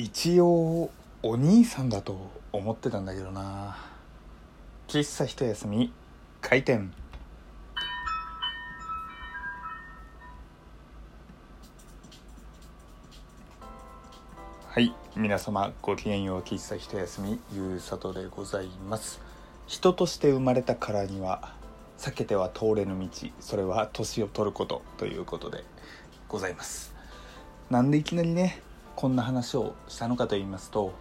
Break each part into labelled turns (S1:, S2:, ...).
S1: 一応お兄さんだと思ってたんだけどな。喫茶一休み開店。はい皆様ごきげんよう喫茶一休みゆうさとでございます。人として生まれたからには避けては通れぬ道それは年を取ることということでございます。なんでいきなりねこんな話をしたのかと言いますと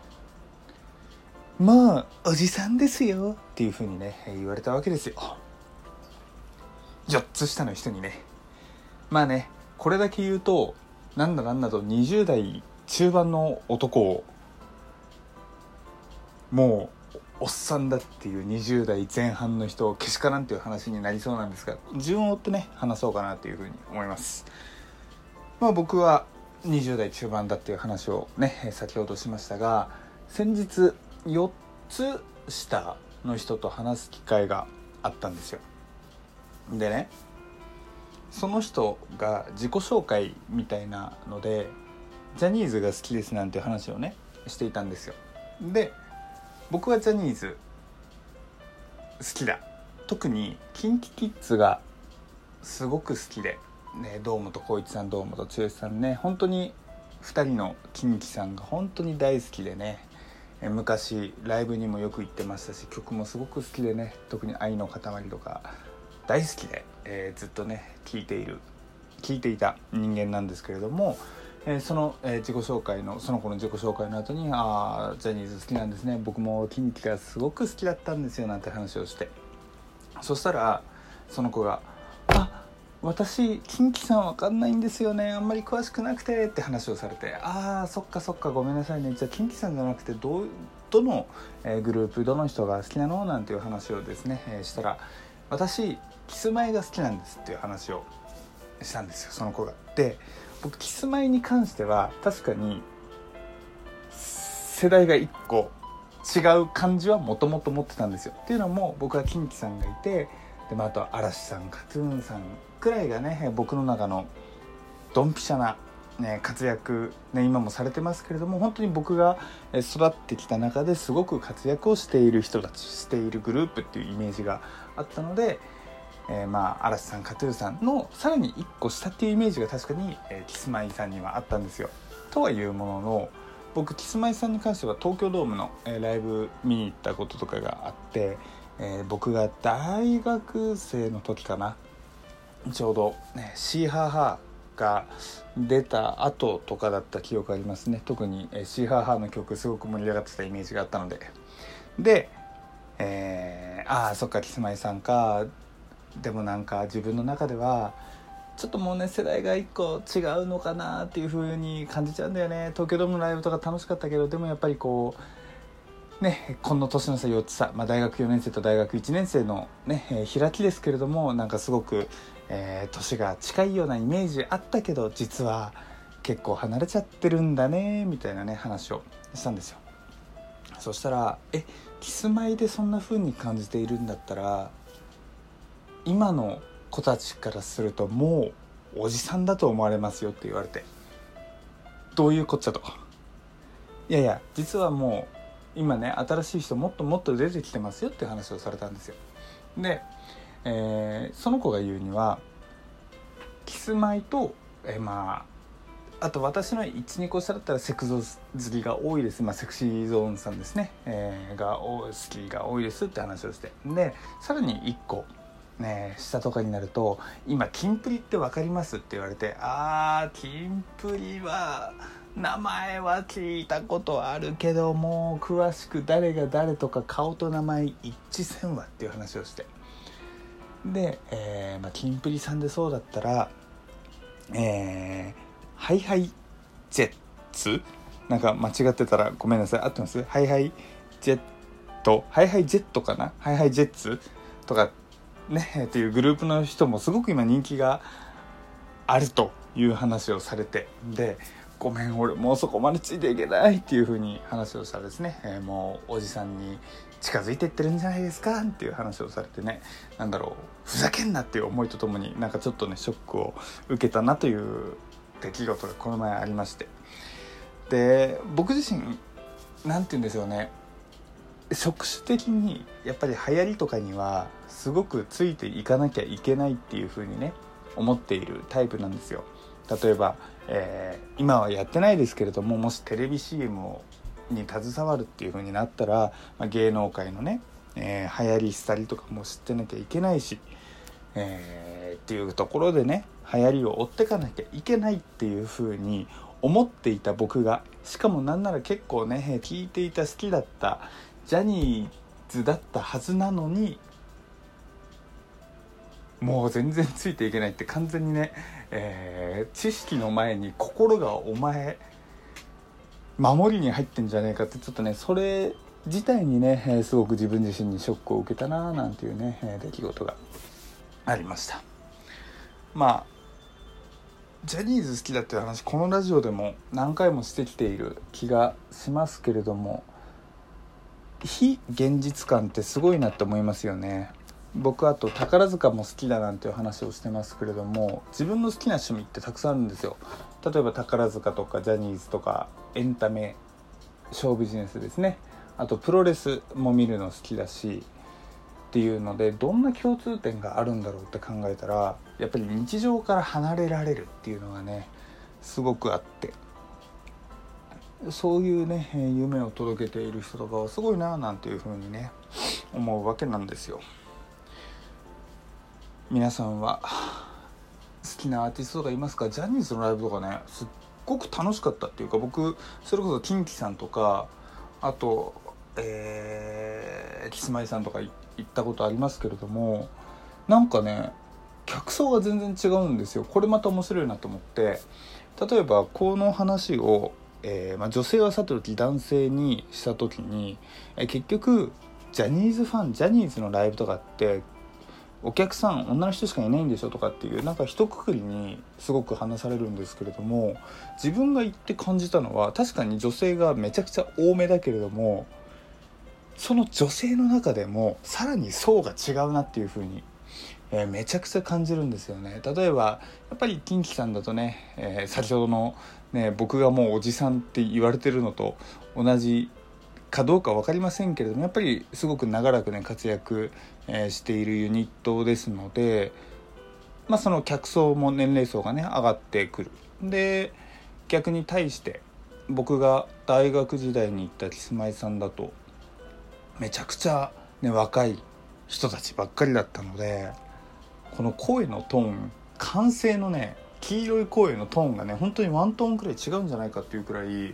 S1: まあおじさんですよっていうふうにね言われたわけですよ。4つ下の人にね。まあねこれだけ言うとなんだなんだと20代中盤の男をもうおっさんだっていう20代前半の人をけしからんっていう話になりそうなんですが順を追ってね話そうかなというふうに思います。まあ僕は20代中盤だっていう話をね先ほどしましたが先日4つ下の人と話す機会があったんですよ。でねその人が自己紹介みたいなのでジャニーズが好きですなんて話をねしていたんですよ。で僕はジャニーズ好きだ。特に KinKiKids がすごく好きで、ね、堂本光一さん堂本剛さんね本当に2人のキンキさんが本当に大好きでね昔ライブにもよく行ってましたし曲もすごく好きでね特に「愛の塊」とか大好きで、えー、ずっとね聴いている聴いていた人間なんですけれどもえー、その、えー、自己紹介のその子の自己紹介の後に「ああジャニーズ好きなんですね僕もキンキがすごく好きだったんですよ」なんて話をして。そしたらその子が「私キンキさんわかんないんですよねあんまり詳しくなくて」って話をされて「ああそっかそっかごめんなさいねじゃあキンキさんじゃなくてどどの、えー、グループどの人が好きなの?」なんていう話をですね、えー、したら「私キスマイが好きなんです」っていう話をしたんですよその子が。で僕キスマイに関しては確かに世代が1個違う感じはもともと持ってたんですよっていうのも僕はキンキさんがいてで、まあ、あと嵐さんカトゥーンさんくらいがね僕の中のドンピシャな、ね、活躍、ね、今もされてますけれども本当に僕が育ってきた中ですごく活躍をしている人たちしているグループっていうイメージがあったのでえー、まあ嵐さんカトゥーさんのさらに1個下っていうイメージが確かに、えー、キスマイさんにはあったんですよ。とはいうものの僕キスマイさんに関しては東京ドームの、えー、ライブ見に行ったこととかがあって、えー、僕が大学生の時かなちょうど、ね、シーハーハーが出た後とかだった記憶ありますね。特に、え、シーハーハーの曲すごく盛り上がってたイメージがあったので。で、えー、ああそっかキスマイさんか。でもなんか自分の中ではちょっともうね世代が一個違うのかなっていう風に感じちゃうんだよね。東京ドームのライブとか楽しかったけどでもやっぱりこうねこの年の差4つ差、まあ、大学4年生と大学1年生のね、えー、開きですけれどもなんかすごく、えー、年が近いようなイメージあったけど実は結構離れちゃってるんだねみたいなね話をしたんですよ。そしたら「えキスマイでそんな風に感じているんだったら今の子たちからするともうおじさんだと思われますよって言われて。どういうこっちゃと。いやいや実はもう今ね新しい人もっともっと出てきてますよって話をされたんですよ。で、えー、その子が言うにはキスマイと、えー、まああと私の12個下だったらセクゾー好きが多いです、まあ、セクシーゾーンさんですね、えー、が好きが多いですって話をして。でさらに1個ね下とかになると「今キンプリって分かります?」って言われて「あーキンプリは名前は聞いたことあるけども詳しく誰が誰とか顔と名前一致せんわ」っていう話をして。で、えーまあ、キンプリさんでそうだったらえー、 HiHi Jets？なんか間違ってたらごめんなさい。合ってます？ハイハイジェット？ HiHi Jet かな？ HiHi Jets？とかねっていうグループの人もすごく今人気があるという話をされてでごめん俺もうそこまでついていけないっていう風に話をしたらですね、えー、もうおじさんに近づいてってるんじゃないですか？っていう話をされてね。なんだろう。ふざけんなっていう思いとともになんかちょっとねショックを受けたなという出来事がこの前ありまして。で僕自身何て言うんですよね。職種的にやっぱり流行りとかにはすごくついていかなきゃいけないっていう風にね思っているタイプなんですよ。例えば、えー、今はやってないですけれどももしテレビ CM をに携わるっていう風になったら、まあ、芸能界のね、えー、流行り廃りとかも知ってなきゃいけないし、えー、っていうところでね流行りを追ってかなきゃいけないっていう風に思っていた僕がしかもなんなら結構ね聞いていた好きだったジャニーズだったはずなのにもう全然ついていけないって完全にね、えー、知識の前に心がお前守りに入ってんじゃねえかってちょっとねそれ自体にね、え、すごく自分自身にショックを受けたななんていうね、え、出来事がありました。まあジャニーズ好きだっていう話このラジオでも何回もしてきている気がしますけれども非現実感ってすごいなって思いますよね。僕あと宝塚も好きだなんていう話をしてますけれども自分の好きな趣味ってたくさんあるんですよ。例えば宝塚とかジャニーズとかエンタメショービジネスですね。あとプロレスも見るの好きだしっていうのでどんな共通点があるんだろうって考えたらやっぱり日常から離れられるっていうのがねすごくあって。そういうね夢を届けている人とかはすごいななんていうふうにね思うわけなんですよ。皆さんは好きなアーティストとかいますか？ジャニーズのライブとかねすっごく楽しかったっていうか僕それこそキンキさんとかあとえー、キスマイさんとか行ったことありますけれどもなんかね客層が全然違うんですよ。これまた面白いなと思って。例えばこの話を、えーまあ、女性はさておき男性にした時に、えー、結局ジャニーズファンジャニーズのライブとかってお客さん女の人しかいないんでしょとかっていうなんか一括りにすごく話されるんですけれども自分が言って感じたのは確かに女性がめちゃくちゃ多めだけれどもその女性の中でもさらに層が違うなっていう風に、えー、めちゃくちゃ感じるんですよね。例えばやっぱりキンキさんだとね、えー、先ほどの、ね、僕がもうおじさんって言われてるのと同じかどうか分かりませんけれどもやっぱりすごく長らくね活躍、えしているユニットですので、まあ、その客層も年齢層がね上がってくる。で逆に対して僕が大学時代に行ったキスマイさんだとめちゃくちゃ、ね、若い人たちばっかりだったのでこの声のトーン完成のね黄色い声のトーンがね本当にワントーンくらい違うんじゃないかっていうくらい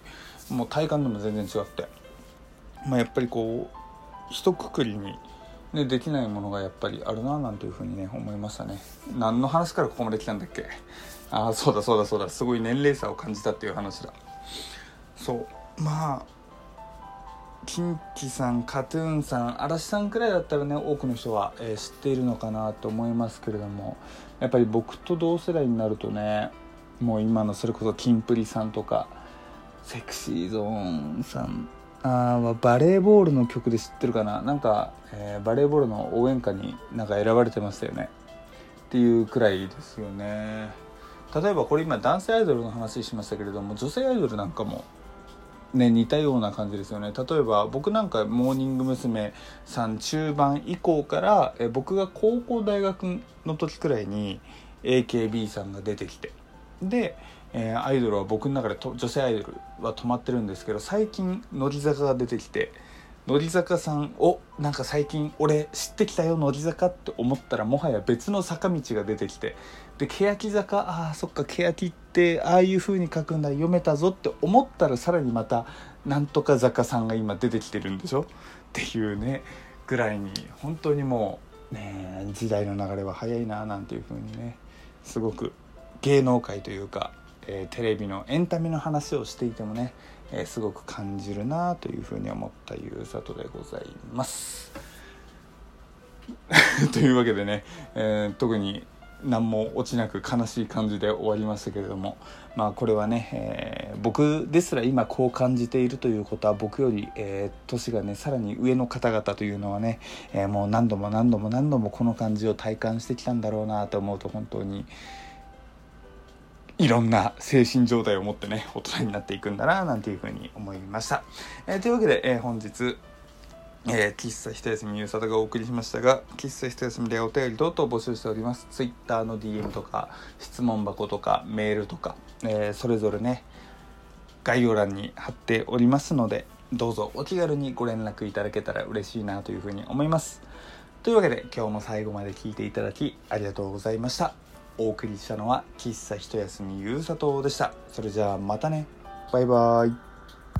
S1: もう体感でも全然違って。まあ、やっぱりこう一括りに、ね、できないものがやっぱりあるななんていうふうにね思いましたね。何の話からここまで来たんだっけ？ああそうだそうだそうだ。すごい年齢差を感じたっていう話だ。そう。まあキンキさんカトゥーンさん嵐さんくらいだったらね多くの人は、えー、知っているのかなと思いますけれどもやっぱり僕と同世代になるとねもう今のそれこそキンプリさんとかセクシーゾーンさんあバレーボールの曲で知ってるかな？なんか、えー、バレーボールの応援歌になんか選ばれてましたよね。っていうくらいですよね。例えばこれ今男性アイドルの話しましたけれども女性アイドルなんかもね似たような感じですよね。例えば僕なんかモーニング娘。さん中盤以降から、え僕が高校大学の時くらいに AKB さんが出てきて。でえー、アイドルは僕の中でと女性アイドルは止まってるんですけど最近乃木坂が出てきて乃木坂さんをなんか最近俺知ってきたよ乃木坂って思ったらもはや別の坂道が出てきてで欅坂ああそっか欅ってああいう風に書くんだ読めたぞって思ったらさらにまたなんとか坂さんが今出てきてるんでしょ？っていうねぐらいに本当にもうね時代の流れは早いななんていう風にねすごく芸能界というかえー、テレビのエンタメの話をしていてもね、えー、すごく感じるなというふうに思ったゆうさとでございます。というわけでね、えー、特に何も落ちなく悲しい感じで終わりましたけれどもまあこれはね、えー、僕ですら今こう感じているということは僕より、えー、年がねさらに上の方々というのはね、えー、もう何度も何度も何度もこの感じを体感してきたんだろうなと思うと本当にいろんな精神状態を持ってね大人になっていくんだななんていうふうに思いました、えーというわけで、えー本日えー、喫茶一休みゆうさとがお送りしましたが喫茶一休みでお便り等々募集しております。Twitter の DM とか質問箱とかメールとか、えーそれぞれね概要欄に貼っておりますのでどうぞお気軽にご連絡いただけたら嬉しいなというふうに思います。というわけで今日も最後まで聞いていただきありがとうございました。お送りしたのは喫茶一休みゆうさとでした。それじゃあまたね。バイバイ。